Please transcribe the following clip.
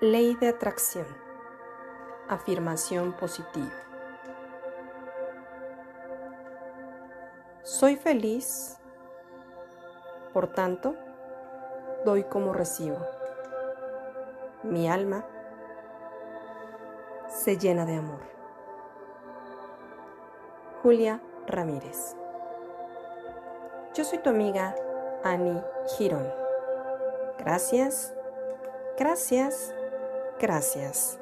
Ley de atracción. Afirmación positiva. Soy feliz, por tanto, doy como recibo. Mi alma se llena de amor. Julia Ramírez. Yo soy tu amiga Annie Girón. Gracias, gracias Gracias.